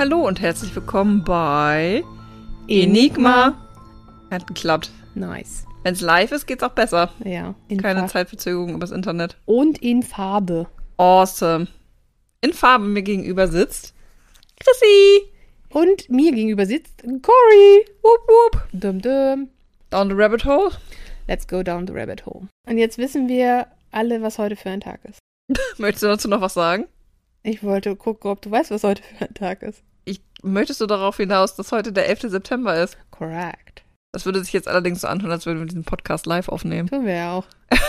Hallo und herzlich willkommen bei Enigma. Hat geklappt. Nice. Wenn es live ist, geht's auch besser. Ja. In Keine Farbe. Zeitverzögerung übers Internet. Und in Farbe. Awesome. In Farbe mir gegenüber sitzt Chrissy. Und mir gegenüber sitzt Cory. Wupp, wupp. Dum dum. Down the rabbit hole. Let's go down the rabbit hole. Und jetzt wissen wir alle, was heute für ein Tag ist. Möchtest du dazu noch was sagen? Ich wollte gucken, ob du weißt, was heute für ein Tag ist. Möchtest du darauf hinaus, dass heute der 11. September ist? Correct. Das würde sich jetzt allerdings so anhören, als würden wir diesen Podcast live aufnehmen. Tun wir ja auch.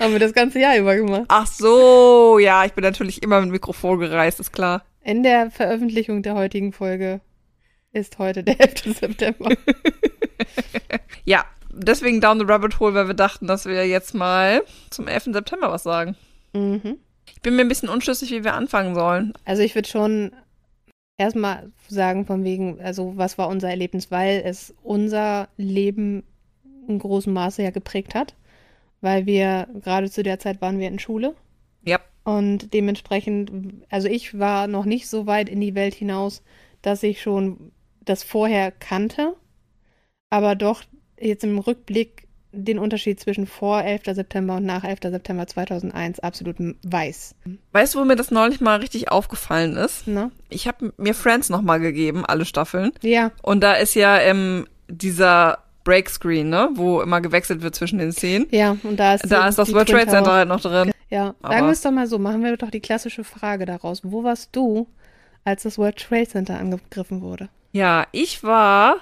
Haben wir das ganze Jahr über gemacht. Ach so, ja, ich bin natürlich immer mit Mikrofon gereist, ist klar. In der Veröffentlichung der heutigen Folge ist heute der 11. September. Ja, deswegen Down the Rabbit Hole, weil wir dachten, dass wir jetzt mal zum 11. September was sagen. mhm. Ich bin mir ein bisschen unschlüssig, wie wir anfangen sollen. Also ich würde schon erstmal sagen, von wegen, also was war unser Erlebnis, weil es unser Leben in großem Maße ja geprägt hat. Weil wir, gerade zu der Zeit waren wir in Schule. Ja. Und dementsprechend, also ich war noch nicht so weit in die Welt hinaus, dass ich schon das vorher kannte, aber doch jetzt im Rückblick den Unterschied zwischen vor 11. September und nach 11. September 2001 absolut weiß. Weißt du, wo mir das neulich mal richtig aufgefallen ist? Ne? Ich habe mir Friends nochmal gegeben, alle Staffeln. Ja, Und da ist ja ähm, dieser Breakscreen, ne? Wo immer gewechselt wird zwischen den Szenen. Ja, und da ist, Da ist das World Trade Center halt noch drin. Ja, Aber- sagen wir es doch mal so, machen wir doch die klassische Frage daraus. Wo warst du, als das World Trade Center angegriffen wurde? Ja, ich war,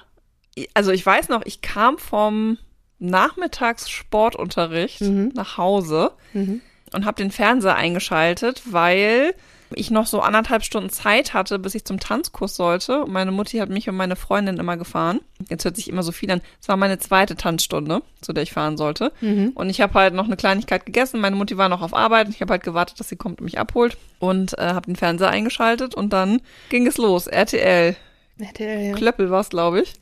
also ich weiß noch, ich kam vom Nachmittagssportunterricht Mhm. nach Hause Mhm. und habe den Fernseher eingeschaltet, weil ich noch so anderthalb Stunden Zeit hatte, bis ich zum Tanzkurs sollte. Und meine Mutti hat mich und meine Freundin immer gefahren. Jetzt hört sich immer so viel an. Es war meine zweite Tanzstunde, zu der ich fahren sollte. Mhm. Und ich habe halt noch eine Kleinigkeit gegessen. Meine Mutti war noch auf Arbeit. Ich habe halt gewartet, dass sie kommt und mich abholt. Und äh, habe den Fernseher eingeschaltet. Und dann ging es los. RTL. RTL, ja. Klöppel war es, glaube ich.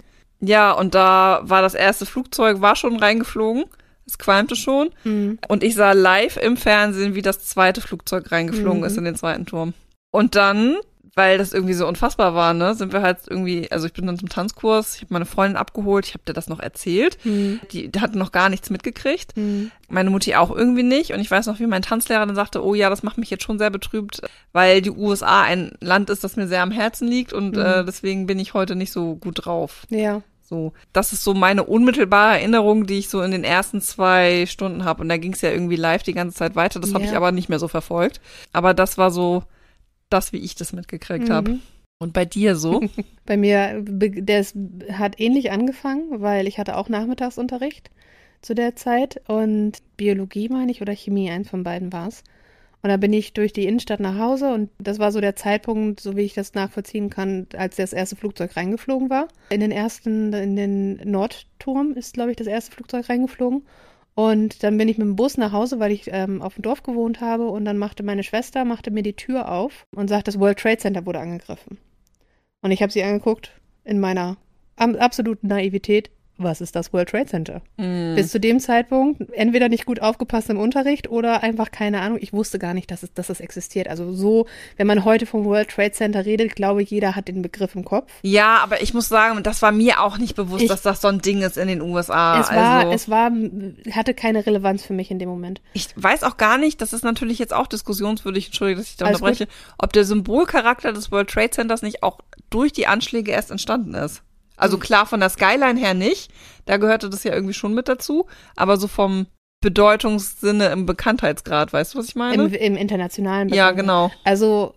Ja, und da war das erste Flugzeug, war schon reingeflogen. Es qualmte schon. Mhm. Und ich sah live im Fernsehen, wie das zweite Flugzeug reingeflogen Mhm. ist in den zweiten Turm. Und dann, weil das irgendwie so unfassbar war, ne, sind wir halt irgendwie, also ich bin dann zum Tanzkurs, ich habe meine Freundin abgeholt, ich habe dir das noch erzählt. Mhm. Die, die hat noch gar nichts mitgekriegt. Mhm. Meine Mutti auch irgendwie nicht. Und ich weiß noch, wie mein Tanzlehrer dann sagte, oh ja, das macht mich jetzt schon sehr betrübt, weil die USA ein Land ist, das mir sehr am Herzen liegt und Mhm. äh, deswegen bin ich heute nicht so gut drauf. Ja. So, das ist so meine unmittelbare Erinnerung, die ich so in den ersten zwei Stunden habe. Und da ging es ja irgendwie live die ganze Zeit weiter. Das habe Ja. ich aber nicht mehr so verfolgt. Aber das war so das, wie ich das mitgekriegt habe. Mhm. Und bei dir so? Bei mir, das hat ähnlich angefangen, weil ich hatte auch Nachmittagsunterricht zu der Zeit und Biologie, meine ich, oder Chemie, eins von beiden war es. Und da bin ich durch die Innenstadt nach Hause und das war so der Zeitpunkt, so wie ich das nachvollziehen kann, als das erste Flugzeug reingeflogen war. In den ersten, in den Nordturm ist, glaube ich, das erste Flugzeug reingeflogen. Und dann bin ich mit dem Bus nach Hause, weil ich ähm, auf dem Dorf gewohnt habe. Und dann machte meine Schwester, machte mir die Tür auf und sagte, das World Trade Center wurde angegriffen. Und ich habe sie angeguckt in meiner absoluten Naivität. Was ist das World Trade Center? Hm. Bis zu dem Zeitpunkt entweder nicht gut aufgepasst im Unterricht oder einfach keine Ahnung. Ich wusste gar nicht, dass es, dass es existiert. Also so, wenn man heute vom World Trade Center redet, glaube ich, jeder hat den Begriff im Kopf. Ja, aber ich muss sagen, das war mir auch nicht bewusst, Ich- dass das so ein Ding ist in den USA. es war, also, es war, hatte keine Relevanz für mich in dem Moment. ich weiß auch gar nicht, das ist natürlich jetzt auch diskussionswürdig, entschuldige, dass ich da Alles unterbreche, ob der Symbolcharakter des World Trade Centers nicht auch durch die Anschläge erst entstanden ist. Also klar, von der Skyline her nicht. Da gehörte das ja irgendwie schon mit dazu. Aber so vom Bedeutungssinne im Bekanntheitsgrad, weißt du, was ich meine? Im, im internationalen ja, Bereich. genau. Also,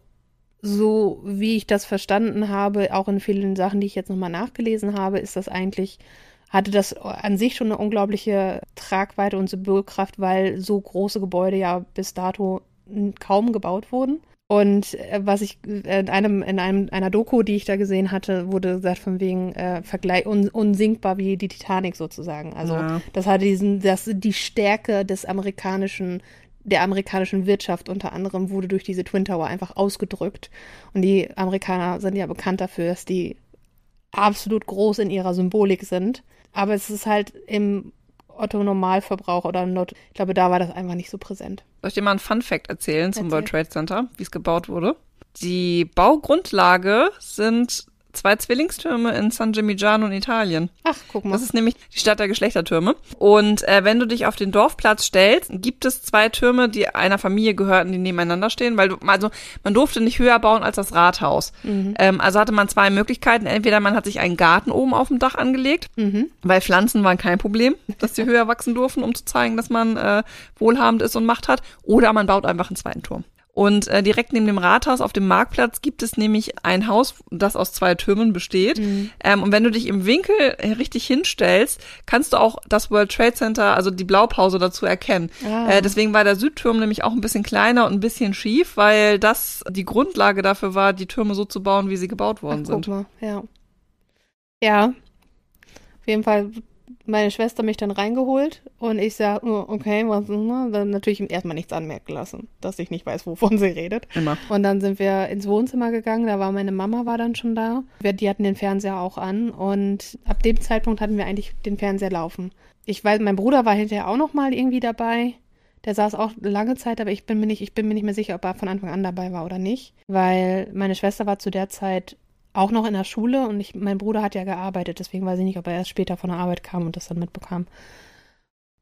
so wie ich das verstanden habe, auch in vielen Sachen, die ich jetzt nochmal nachgelesen habe, ist das eigentlich, hatte das an sich schon eine unglaubliche Tragweite und Symbolkraft, weil so große Gebäude ja bis dato kaum gebaut wurden. Und äh, was ich äh, in einem, in einem, einer Doku, die ich da gesehen hatte, wurde gesagt von wegen äh, Vergleich un, unsinkbar wie die Titanic sozusagen. Also Ja. das hatte diesen, das die Stärke des amerikanischen, der amerikanischen Wirtschaft unter anderem wurde durch diese Twin Tower einfach ausgedrückt. Und die Amerikaner sind ja bekannt dafür, dass die absolut groß in ihrer Symbolik sind. Aber es ist halt im Otto Normalverbraucher oder Not, ich glaube, da war das einfach nicht so präsent. Soll ich dir mal einen Fun Fact erzählen zum Erzähl. World Trade Center, wie es gebaut wurde? Die Baugrundlage sind zwei Zwillingstürme in San Gimignano in Italien. Ach, guck mal. Das ist nämlich die Stadt der Geschlechtertürme. Und äh, wenn du dich auf den Dorfplatz stellst, gibt es zwei Türme, die einer Familie gehörten, die nebeneinander stehen, weil du, also man durfte nicht höher bauen als das Rathaus. Mhm. Ähm, also hatte man zwei Möglichkeiten. Entweder man hat sich einen Garten oben auf dem Dach angelegt, Mhm. weil Pflanzen waren kein Problem, dass sie höher wachsen durften, um zu zeigen, dass man äh, wohlhabend ist und Macht hat. Oder man baut einfach einen zweiten Turm. Und äh, direkt neben dem Rathaus auf dem Marktplatz gibt es nämlich ein Haus, das aus zwei Türmen besteht. Mhm. Ähm, und wenn du dich im Winkel äh, richtig hinstellst, kannst du auch das World Trade Center, also die Blaupause dazu erkennen. Ah. Äh, deswegen war der Südturm nämlich auch ein bisschen kleiner und ein bisschen schief, weil das die Grundlage dafür war, die Türme so zu bauen, wie sie gebaut Ach, worden guck sind. mal, ja. Ja. Auf jeden Fall meine Schwester mich dann reingeholt und ich sag, oh, okay, was, ne? dann natürlich erstmal nichts anmerken lassen, dass ich nicht weiß, wovon sie redet. Immer. Und dann sind wir ins Wohnzimmer gegangen, da war meine Mama war dann schon da. Wir, die hatten den Fernseher auch an und ab dem Zeitpunkt hatten wir eigentlich den Fernseher laufen. Ich weiß, mein Bruder war hinterher auch noch mal irgendwie dabei. Der saß auch lange Zeit, aber ich bin mir nicht, ich bin mir nicht mehr sicher, ob er von Anfang an dabei war oder nicht, weil meine Schwester war zu der Zeit auch noch in der Schule und ich, mein Bruder hat ja gearbeitet, deswegen weiß ich nicht, ob er erst später von der Arbeit kam und das dann mitbekam.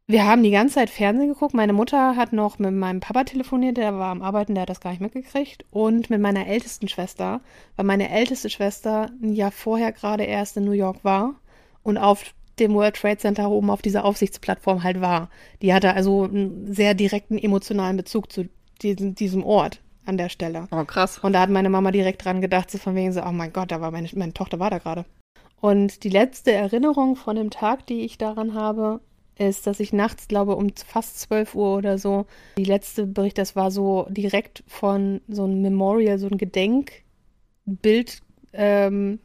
Wir haben die ganze Zeit Fernsehen geguckt. Meine Mutter hat noch mit meinem Papa telefoniert, der war am Arbeiten, der hat das gar nicht mitgekriegt. Und mit meiner ältesten Schwester, weil meine älteste Schwester ein Jahr vorher gerade erst in New York war und auf dem World Trade Center oben auf dieser Aufsichtsplattform halt war. Die hatte also einen sehr direkten emotionalen Bezug zu diesem, diesem Ort an der Stelle. Oh, krass. Und da hat meine Mama direkt dran gedacht, so von wegen so, oh mein Gott, da war meine, meine Tochter war da gerade. Und die letzte Erinnerung von dem Tag, die ich daran habe, ist, dass ich nachts, glaube um fast 12 Uhr oder so, die letzte Bericht, das war so direkt von so einem Memorial, so ein Gedenkbild, ähm,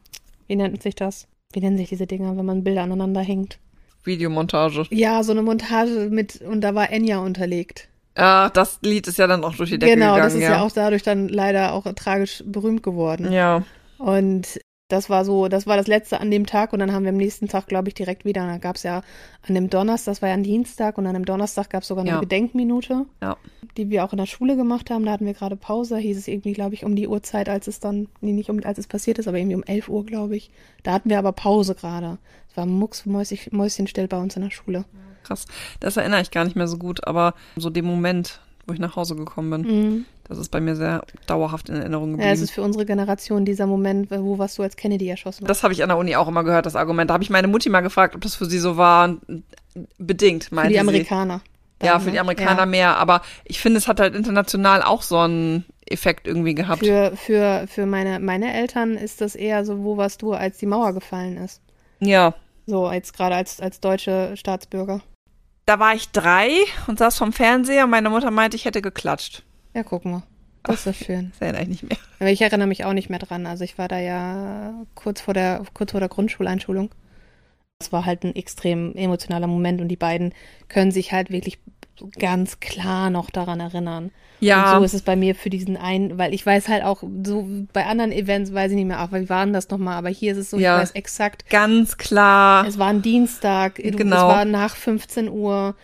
wie nennt sich das? Wie nennen sich diese Dinger, wenn man Bilder aneinander hängt? Videomontage. Ja, so eine Montage mit, und da war Enya unterlegt. Ah, das Lied ist ja dann auch durch die Decke genau, gegangen. das ist ja. auch dadurch dann leider auch tragisch berühmt geworden. Ja. Und das war so, das war das letzte an dem Tag und dann haben wir am nächsten Tag, glaube ich, direkt wieder. Und da gab es ja an dem Donnerstag, das war ja ein Dienstag und an dem Donnerstag gab es sogar eine Ja. Gedenkminute, Ja. die wir auch in der Schule gemacht haben. Da hatten wir gerade Pause, hieß es irgendwie, glaube ich, um die Uhrzeit, als es dann, nee, nicht um, als es passiert ist, aber irgendwie um 11 Uhr, glaube ich. Da hatten wir aber Pause gerade. Es war mucksmäuschen mäuschenstill bei uns in der Schule. Krass. Das erinnere ich gar nicht mehr so gut, aber so den Moment, wo ich nach Hause gekommen bin, Mhm. das ist bei mir sehr dauerhaft in Erinnerung geblieben. Ja, es ist für unsere Generation dieser Moment, wo warst du als Kennedy erschossen das habe ich an der Uni auch immer gehört, das Argument. Da habe ich meine Mutti mal gefragt, ob das für sie so war. Bedingt, Für meinte die sie. Amerikaner. Ja, Dann, für die ne? Amerikaner Ja. mehr. Aber ich finde, es hat halt international auch so einen Effekt irgendwie gehabt. Für, für, für meine, meine Eltern ist das eher so, wo warst du, als die Mauer gefallen ist? ja. So, als gerade als, als deutsche Staatsbürger. Da war ich drei und saß vom Fernseher und meine Mutter meinte, ich hätte geklatscht. Ja, guck mal. Das ist schön. Das erinnere ich nicht mehr. Aber ich erinnere mich auch nicht mehr dran. Also ich war da ja kurz vor der, kurz vor der Grundschuleinschulung. Das war halt ein extrem emotionaler Moment und die beiden können sich halt wirklich ganz klar noch daran erinnern. Ja. Und so ist es bei mir für diesen einen, weil ich weiß halt auch, so bei anderen Events weiß ich nicht mehr, ach, wie war denn das nochmal? Aber hier ist es so, Ja. ich weiß exakt, Ganz klar. Es war ein Dienstag, es Genau. war nach 15 Uhr,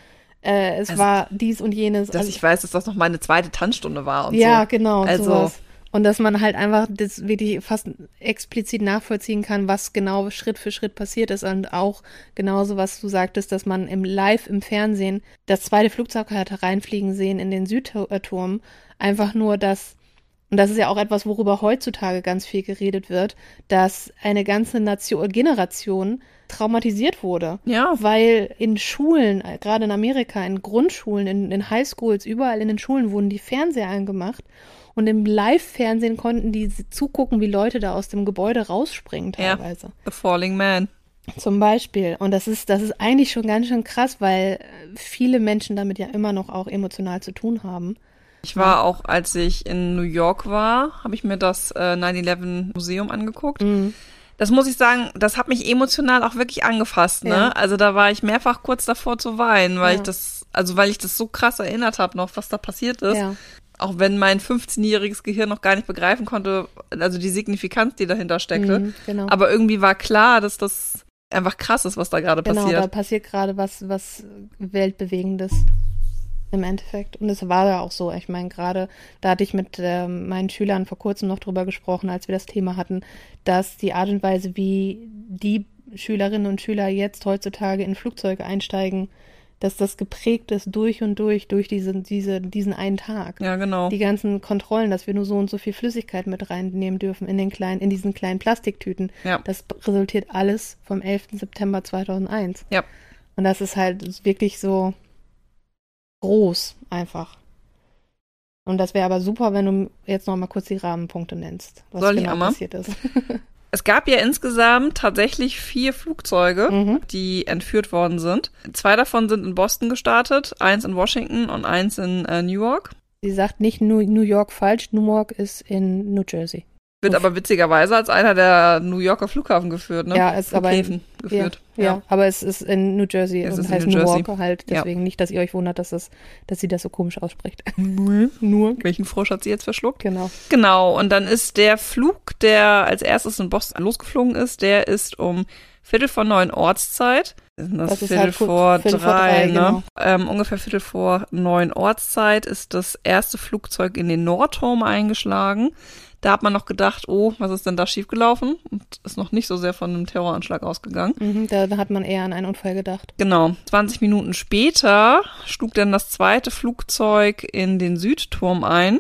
äh, es Also, war dies und jenes. Dass Also- ich weiß, dass das noch meine zweite Tanzstunde war und ja, so. genau, Also- sowas. Und dass man halt einfach das wirklich fast explizit nachvollziehen kann, was genau Schritt für Schritt passiert ist. Und auch genauso, was du sagtest, dass man im Live im Fernsehen das zweite Flugzeug hat reinfliegen sehen in den Südturm. Einfach nur, dass und das ist ja auch etwas, worüber heutzutage ganz viel geredet wird, dass eine ganze Nation, Generation traumatisiert wurde. Ja. Weil in Schulen, gerade in Amerika, in Grundschulen, in, in Highschools, überall in den Schulen wurden die Fernseher angemacht und im Live-Fernsehen konnten die zugucken, wie Leute da aus dem Gebäude rausspringen teilweise. The Falling Man. Zum Beispiel. Und das ist, das ist eigentlich schon ganz schön krass, weil viele Menschen damit ja immer noch auch emotional zu tun haben. Ich war auch, als ich in New York war, habe ich mir das äh, 9-11 Museum angeguckt. Mhm. Das muss ich sagen, das hat mich emotional auch wirklich angefasst, ne? Ja. Also da war ich mehrfach kurz davor zu weinen, weil Ja. ich das, also weil ich das so krass erinnert habe noch, was da passiert ist. Ja. Auch wenn mein 15-jähriges Gehirn noch gar nicht begreifen konnte, also die Signifikanz, die dahinter steckte. Mhm, genau. Aber irgendwie war klar, dass das einfach krass ist, was da gerade genau, passiert. da passiert gerade was, was Weltbewegendes. im Endeffekt. Und es war ja auch so. Ich meine, gerade da hatte ich mit äh, meinen Schülern vor kurzem noch drüber gesprochen, als wir das Thema hatten, dass die Art und Weise, wie die Schülerinnen und Schüler jetzt heutzutage in Flugzeuge einsteigen, dass das geprägt ist durch und durch, durch diese, diese, diesen einen Tag. Ja, genau. Die ganzen Kontrollen, dass wir nur so und so viel Flüssigkeit mit reinnehmen dürfen in den kleinen, in diesen kleinen Plastiktüten. Ja. Das resultiert alles vom 11. September 2001. Ja. Und das ist halt wirklich so groß einfach. Und das wäre aber super, wenn du jetzt noch mal kurz die Rahmenpunkte nennst, was Soll genau passiert ist. Es gab ja insgesamt tatsächlich vier Flugzeuge, Mhm. die entführt worden sind. Zwei davon sind in Boston gestartet, eins in Washington und eins in äh, Newark. Sie sagt nicht New, New York falsch, Newark ist in New Jersey. Wird aber witzigerweise als einer der New Yorker Flughafen geführt, ne? Ja, ist aber in- geführt. Ja, ja, aber es ist in New Jersey Es und heißt New Jersey. Newark halt. Ja. Deswegen nicht, dass ihr euch wundert, dass, das, dass sie das so komisch ausspricht. Nur. Nur. Welchen Frosch hat sie jetzt verschluckt? Genau. Genau, und dann ist der Flug, der als erstes in Boston losgeflogen ist, der ist um Viertel vor neun Ortszeit. Das ist Das Viertel, halt vor Viertel vor drei, drei, ne? genau. Ähm, ungefähr Viertel vor neun Ortszeit ist das erste Flugzeug in den Nordturm eingeschlagen. Da hat man noch gedacht, oh, was ist denn da schiefgelaufen? Und ist noch nicht so sehr von einem Terroranschlag ausgegangen. Mhm, da, da hat man eher an einen Unfall gedacht. Genau. 20 Minuten später schlug dann das zweite Flugzeug in den Südturm ein.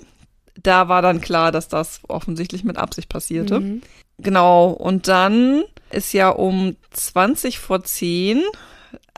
Da war dann klar, dass das offensichtlich mit Absicht passierte. Mhm. Genau. Und dann ist ja um 20 vor 10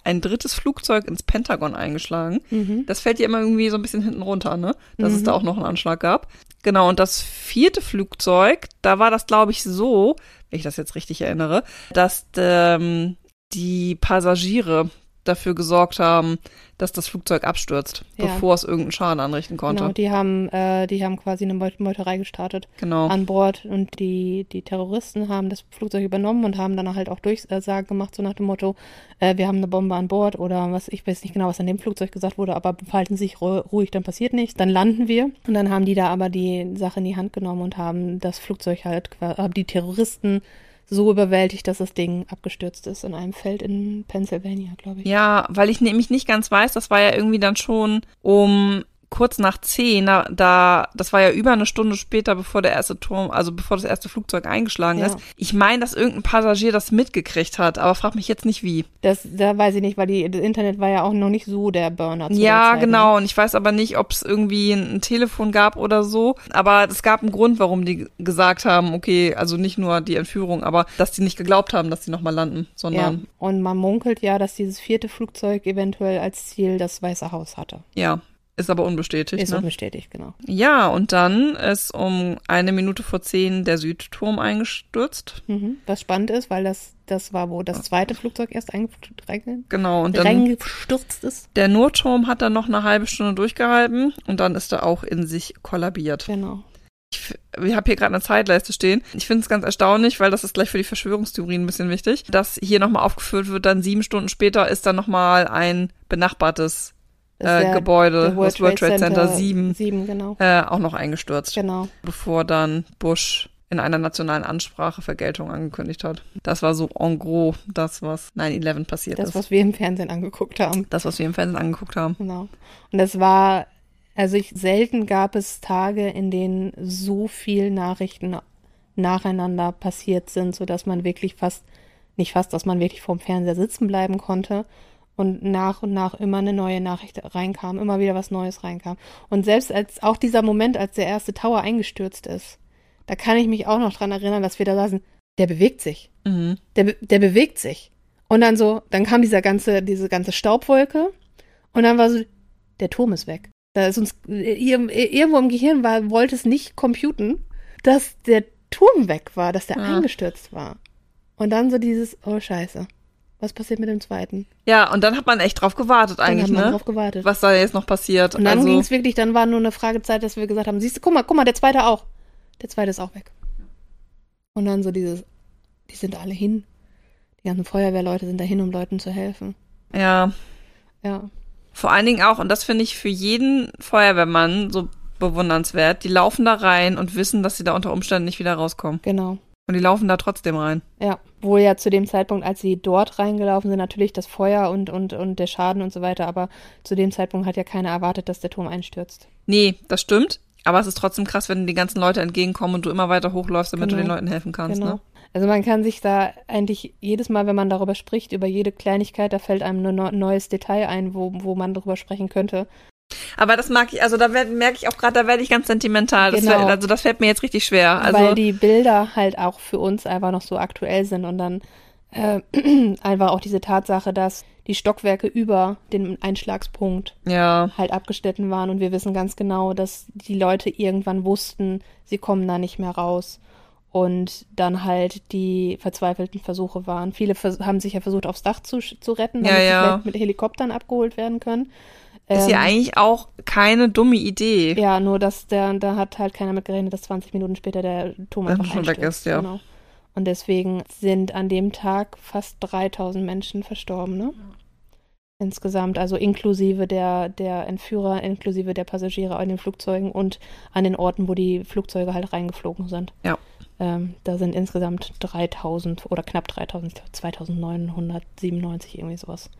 ein drittes Flugzeug ins Pentagon eingeschlagen. Mhm. Das fällt ja immer irgendwie so ein bisschen hinten runter, ne? Dass es Mhm. da auch noch einen Anschlag gab. Genau, und das vierte Flugzeug, da war das, glaube ich, so, wenn ich das jetzt richtig erinnere, dass ähm, die Passagiere dafür gesorgt haben, dass das Flugzeug abstürzt, Ja. bevor es irgendeinen Schaden anrichten konnte. Genau, die haben, äh, die haben quasi eine Meut- Meuterei gestartet Genau. an Bord und die, die Terroristen haben das Flugzeug übernommen und haben dann halt auch Durchsagen gemacht, so nach dem Motto, äh, wir haben eine Bombe an Bord oder was, ich weiß nicht genau, was an dem Flugzeug gesagt wurde, aber verhalten Sie sich ru- ruhig, dann passiert nichts. Dann landen wir und dann haben die da aber die Sache in die Hand genommen und haben das Flugzeug halt, haben die Terroristen so überwältigt, dass das Ding abgestürzt ist in einem Feld in Pennsylvania, glaube ich. Ja, weil ich nämlich nicht ganz weiß, das war ja irgendwie dann schon um kurz nach zehn, da, da, das war ja über eine Stunde später, bevor der erste Turm, also bevor das erste Flugzeug eingeschlagen Ja. ist. Ich meine, dass irgendein Passagier das mitgekriegt hat, aber frag mich jetzt nicht wie. Das, da weiß ich nicht, weil die, das Internet war ja auch noch nicht so der Burner. Zu ja, der Zeit, ne? genau. Und ich weiß aber nicht, ob es irgendwie ein, ein Telefon gab oder so. Aber es gab einen Grund, warum die gesagt haben, okay, also nicht nur die Entführung, aber dass die nicht geglaubt haben, dass die nochmal landen, Ja, sondern und man munkelt ja, dass dieses vierte Flugzeug eventuell als Ziel das Weiße Haus hatte. ja. Ist aber unbestätigt. Ist ne? unbestätigt, genau. Ja, und dann ist um eine Minute vor zehn der Südturm eingestürzt. Mhm. Was spannend ist, weil das, das war, wo das zweite Flugzeug erst Genau, und dann reingestürzt ist. der Nordturm hat dann noch eine halbe Stunde durchgehalten und dann ist er auch in sich kollabiert. Genau. Ich, ich habe hier gerade eine Zeitleiste stehen. Ich finde es ganz erstaunlich, weil das ist gleich für die Verschwörungstheorien ein bisschen wichtig, dass hier nochmal aufgeführt wird, dann sieben Stunden später ist dann nochmal ein benachbartes äh, Gebäude, der das World Trade Center 7, Sieben, genau. äh, auch noch eingestürzt. Genau. bevor dann Bush in einer nationalen Ansprache Vergeltung angekündigt hat. Das war so en gros das, was 9-11 passiert Das, ist. was wir im Fernsehen angeguckt haben. das, was wir im Fernsehen angeguckt haben. Genau. Und das war, also ich, selten gab es Tage, in denen so viel Nachrichten nacheinander passiert sind, sodass man wirklich fast, nicht fast, dass man wirklich vorm Fernseher sitzen bleiben konnte und nach und nach immer eine neue Nachricht reinkam, immer wieder was Neues reinkam. Und selbst als auch dieser Moment, als der erste Tower eingestürzt ist, da kann ich mich auch noch dran erinnern, dass wir da saßen, der bewegt sich. Mhm. Der, der bewegt sich. Und dann so, dann kam dieser ganze, diese ganze Staubwolke und dann war so, der Turm ist weg. Da ist uns, ir- irgendwo im Gehirn war, wollte es nicht computen, dass der Turm weg war, dass der Ja. eingestürzt war. Und dann so dieses, oh Scheiße. Was passiert mit dem zweiten? Ja, und dann hat man echt drauf gewartet Dann eigentlich, hat man ne? drauf gewartet. Was da jetzt noch passiert. Und dann also, ging es wirklich, dann war nur eine Fragezeit, dass wir gesagt haben, siehst du, guck mal, guck mal, der zweite auch. Der zweite ist auch weg. Und dann so dieses, die sind alle hin. Die ganzen Feuerwehrleute sind da hin, um Leuten zu helfen. ja, Ja. vor allen Dingen auch, und das finde ich für jeden Feuerwehrmann so bewundernswert, die laufen da rein und wissen, dass sie da unter Umständen nicht wieder rauskommen. Genau. Und die laufen da trotzdem rein. Ja, wohl ja zu dem Zeitpunkt, als sie dort reingelaufen sind, natürlich das Feuer und, und, und der Schaden und so weiter, aber zu dem Zeitpunkt hat ja keiner erwartet, dass der Turm einstürzt. Nee, das stimmt. Aber es ist trotzdem krass, wenn die ganzen Leute entgegenkommen und du immer weiter hochläufst, damit Genau. du den Leuten helfen kannst. Genau. Ne? Also man kann sich da eigentlich jedes Mal, wenn man darüber spricht, über jede Kleinigkeit, da fällt einem ein neu- neues Detail ein, wo, wo man darüber sprechen könnte. Aber das mag ich, also da werd- merke ich auch gerade, da werde ich ganz sentimental. Das Genau. fällt- also das fällt mir jetzt richtig schwer. Also weil die Bilder halt auch für uns einfach noch so aktuell sind und dann äh, einfach auch diese Tatsache, dass die Stockwerke über dem Einschlagspunkt ja, halt abgeschnitten waren und wir wissen ganz genau, dass die Leute irgendwann wussten, sie kommen da nicht mehr raus und dann halt die verzweifelten Versuche waren. Viele vers haben sich ja versucht, aufs Dach zu, zu retten, Ja, damit sie ja. vielleicht mit Helikoptern abgeholt werden können. Ist ja Ähm, eigentlich auch keine dumme Idee. ja, nur dass der, da hat halt keiner mit gerechnet, dass 20 Minuten später der Turm Dann einfach schon weg ist, ja. Genau. Und deswegen sind an dem Tag fast 3000 Menschen verstorben, ne? Insgesamt, also inklusive der, der Entführer, inklusive der Passagiere an den Flugzeugen und an den Orten, wo die Flugzeuge halt reingeflogen sind. Ja. Ähm, da sind insgesamt 3000 oder knapp 3000, ich glaube 2997 irgendwie sowas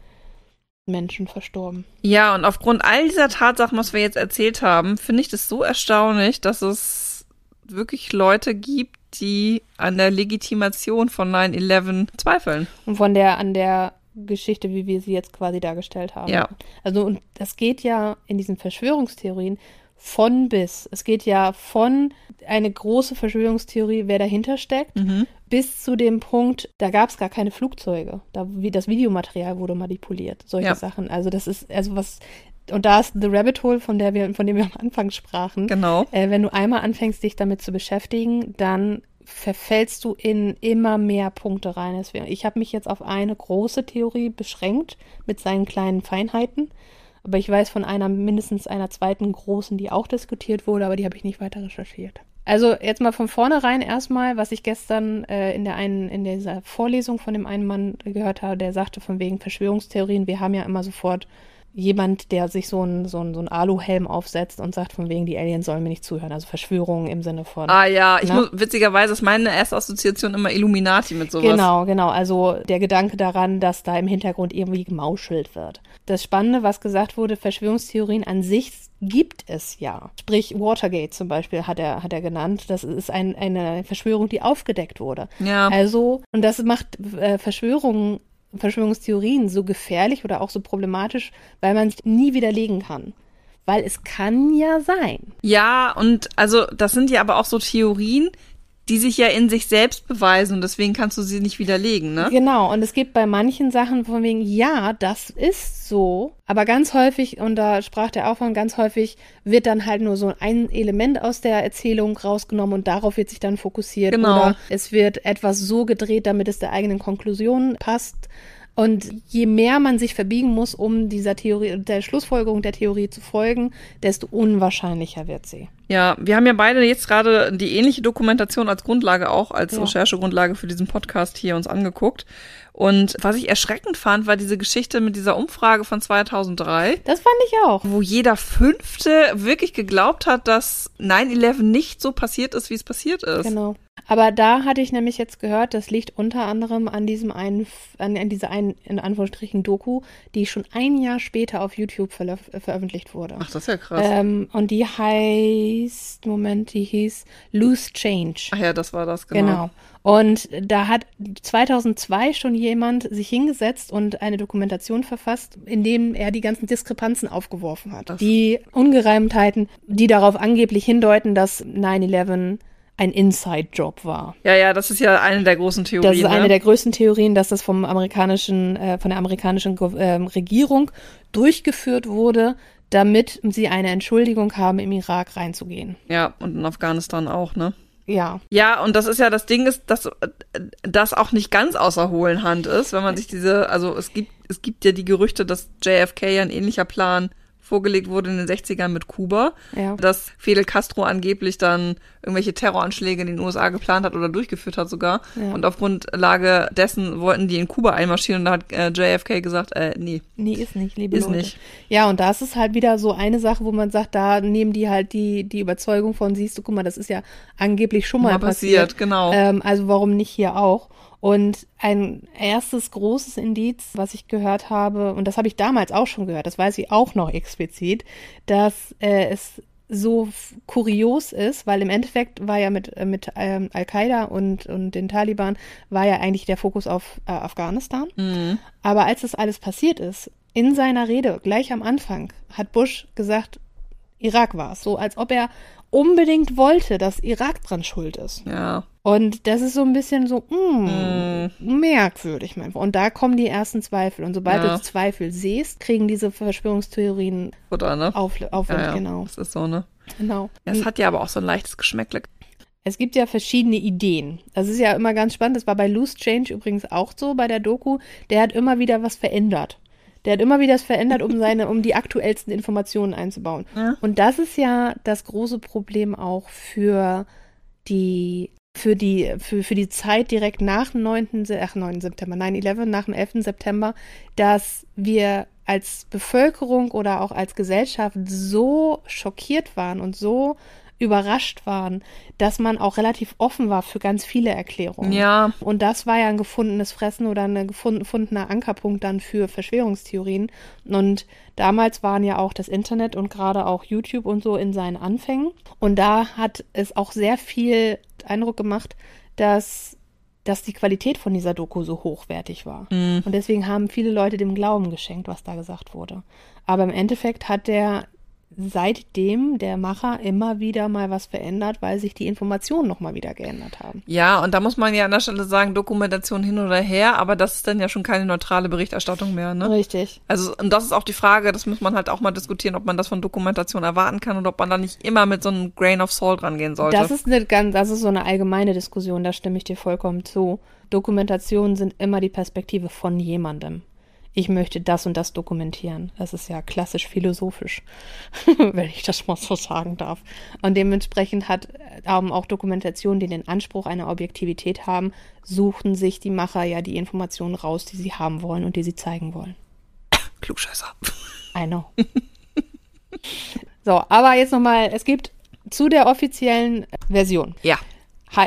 Menschen verstorben. Ja, und aufgrund all dieser Tatsachen, was wir jetzt erzählt haben, finde ich das so erstaunlich, dass es wirklich Leute gibt, die an der Legitimation von 9-11 zweifeln. Und von der, an der Geschichte, wie wir sie jetzt quasi dargestellt haben. Ja. Also, und das geht ja in diesen Verschwörungstheorien von bis. Es geht ja von eine große Verschwörungstheorie, wer dahinter steckt, Mhm. bis zu dem Punkt, da gab es gar keine Flugzeuge. Da, wie das Videomaterial wurde manipuliert. Solche Ja. Sachen. Also, das ist, also was, und da ist The Rabbit Hole, von der wir, von dem wir am Anfang sprachen. Genau. Äh, wenn du einmal anfängst, dich damit zu beschäftigen, dann verfällst du in immer mehr Punkte rein. Deswegen, ich habe mich jetzt auf eine große Theorie beschränkt mit seinen kleinen Feinheiten. Aber ich weiß von einer, mindestens einer zweiten großen, die auch diskutiert wurde, aber die habe ich nicht weiter recherchiert. Also jetzt mal von vornherein erstmal, was ich gestern äh, in der einen, in dieser Vorlesung von dem einen Mann gehört habe, der sagte von wegen Verschwörungstheorien, wir haben ja immer sofort jemand, der sich so ein, so ein, so ein Aluhelm aufsetzt und sagt von wegen, die Aliens sollen mir nicht zuhören. Also Verschwörungen im Sinne von. Ah ja, ich Na? muss, witzigerweise ist meine erste Assoziation immer Illuminati mit sowas. Genau, genau. Also der Gedanke daran, dass da im Hintergrund irgendwie gemauschelt wird. Das Spannende, was gesagt wurde, Verschwörungstheorien an sich gibt es ja. Sprich, Watergate zum Beispiel hat er, hat er genannt. Das ist ein, eine Verschwörung, die aufgedeckt wurde. Ja. Also, und das macht äh, Verschwörungen, Verschwörungstheorien so gefährlich oder auch so problematisch, weil man es nie widerlegen kann. Weil es kann ja sein. Ja, und also das sind ja aber auch so Theorien, die sich ja in sich selbst beweisen und deswegen kannst du sie nicht widerlegen, ne? Genau, und es gibt bei manchen Sachen von wegen, ja, das ist so, aber ganz häufig, und da sprach der auch von, ganz häufig wird dann halt nur so ein Element aus der Erzählung rausgenommen und darauf wird sich dann fokussiert. Genau. Oder es wird etwas so gedreht, damit es der eigenen Konklusion passt. Und je mehr man sich verbiegen muss, um dieser Theorie, der Schlussfolgerung der Theorie zu folgen, desto unwahrscheinlicher wird sie. Ja, wir haben ja beide jetzt gerade die ähnliche Dokumentation als Grundlage auch, als Ja. Recherchegrundlage für diesen Podcast hier uns angeguckt. Und was ich erschreckend fand, war diese Geschichte mit dieser Umfrage von 2003, Das fand ich auch. wo jeder Fünfte wirklich geglaubt hat, dass 9-11 nicht so passiert ist, wie es passiert ist. Genau. Aber da hatte ich nämlich jetzt gehört, das liegt unter anderem an diesem einen, an, an dieser einen, in Anführungsstrichen, Doku, die schon ein Jahr später auf YouTube veröf- äh, veröffentlicht wurde. Ach, das ist ja krass. Ähm, und die heißt, Moment, die hieß Loose Change. Ach ja, das war das, genau. Genau. Und da hat 2002 schon jemand sich hingesetzt und eine Dokumentation verfasst, in dem er die ganzen Diskrepanzen aufgeworfen hat. Das- Die Ungereimtheiten, die darauf angeblich hindeuten, dass 9-11 ein Inside-Job war. Ja, ja, das ist ja eine der großen Theorien. Das ist eine ne? der größten Theorien, dass das vom amerikanischen, äh, von der amerikanischen ähm, Regierung durchgeführt wurde, damit sie eine Entschuldigung haben, im Irak reinzugehen. Ja, und in Afghanistan auch, ne? Ja, Ja, und das ist ja das Ding ist, dass das auch nicht ganz außer hohlen Hand ist, wenn man sich diese, also es gibt, es gibt ja die Gerüchte, dass JFK ja ein ähnlicher Plan vorgelegt wurde in den 60ern mit Kuba, Ja. dass Fidel Castro angeblich dann irgendwelche Terroranschläge in den USA geplant hat oder durchgeführt hat sogar. Ja. Und auf Grundlage dessen wollten die in Kuba einmarschieren und da hat äh, JFK gesagt, äh, nee, Nee, ist nicht, liebe ist Leute. nicht. Ja, und das ist halt wieder so eine Sache, wo man sagt, da nehmen die halt die, die Überzeugung von, siehst du, guck mal, das ist ja angeblich schon mal, Mal passiert, genau. Ähm, also warum nicht hier auch? Und ein erstes großes Indiz, was ich gehört habe, und das habe ich damals auch schon gehört, das weiß ich auch noch explizit, dass äh, es so kurios ist, weil im Endeffekt war ja mit, äh, mit ähm, Al-Qaida und, und den Taliban war ja eigentlich der Fokus auf äh, Afghanistan. Mhm. Aber als das alles passiert ist, in seiner Rede, gleich am Anfang, hat Bush gesagt, Irak war es. So, als ob er unbedingt wollte, dass Irak dran schuld ist. Ja. Und das ist so ein bisschen so, Mhm. mm, merkwürdig, mein Freund. Und da kommen die ersten Zweifel. Und sobald Ja. du Zweifel siehst, kriegen diese Verschwörungstheorien Oder, ne? auf, Aufwind, ja, ja. genau. Das ist so, ne? genau. Es hat ja aber auch so ein leichtes Geschmäckle. Es gibt ja verschiedene Ideen. Das ist ja immer ganz spannend. Das war bei Loose Change übrigens auch so bei der Doku. Der hat immer wieder was verändert. Der hat immer wieder was verändert, um seine, um die aktuellsten Informationen einzubauen. Ja. Und das ist ja das große Problem auch für die, für die, für, für die Zeit direkt nach dem 9. Se- Ach, 9. September, 9-11, nach dem 11. September, dass wir als Bevölkerung oder auch als Gesellschaft so schockiert waren und so überrascht waren, dass man auch relativ offen war für ganz viele Erklärungen. Ja. Und das war ja ein gefundenes Fressen oder ein gefund- gefundener Ankerpunkt dann für Verschwörungstheorien. Und damals waren ja auch das Internet und gerade auch YouTube und so in seinen Anfängen. Und da hat es auch sehr viel Eindruck gemacht, dass dass die Qualität von dieser Doku so hochwertig war. Mhm. Und deswegen haben viele Leute dem Glauben geschenkt, was da gesagt wurde. Aber im Endeffekt hat der seitdem der Macher immer wieder mal was verändert, weil sich die Informationen nochmal wieder geändert haben. Ja, und da muss man ja an der Stelle sagen, Dokumentation hin oder her, aber das ist dann ja schon keine neutrale Berichterstattung mehr, ne? Richtig. Also, und das ist auch die Frage, das muss man halt auch mal diskutieren, ob man das von Dokumentation erwarten kann oder ob man da nicht immer mit so einem Grain of Salt rangehen sollte. Das ist eine ganz, das ist so eine allgemeine Diskussion, da stimme ich dir vollkommen zu. Dokumentationen sind immer die Perspektive von jemandem. Ich möchte das und das dokumentieren. Das ist ja klassisch philosophisch, wenn ich das mal so sagen darf. Und dementsprechend hat ähm, auch Dokumentationen, die den Anspruch einer Objektivität haben, suchen sich die Macher ja die Informationen raus, die sie haben wollen und die sie zeigen wollen. Klugscheißer. I know. so, aber jetzt nochmal, es gibt zu der offiziellen Version. Ja.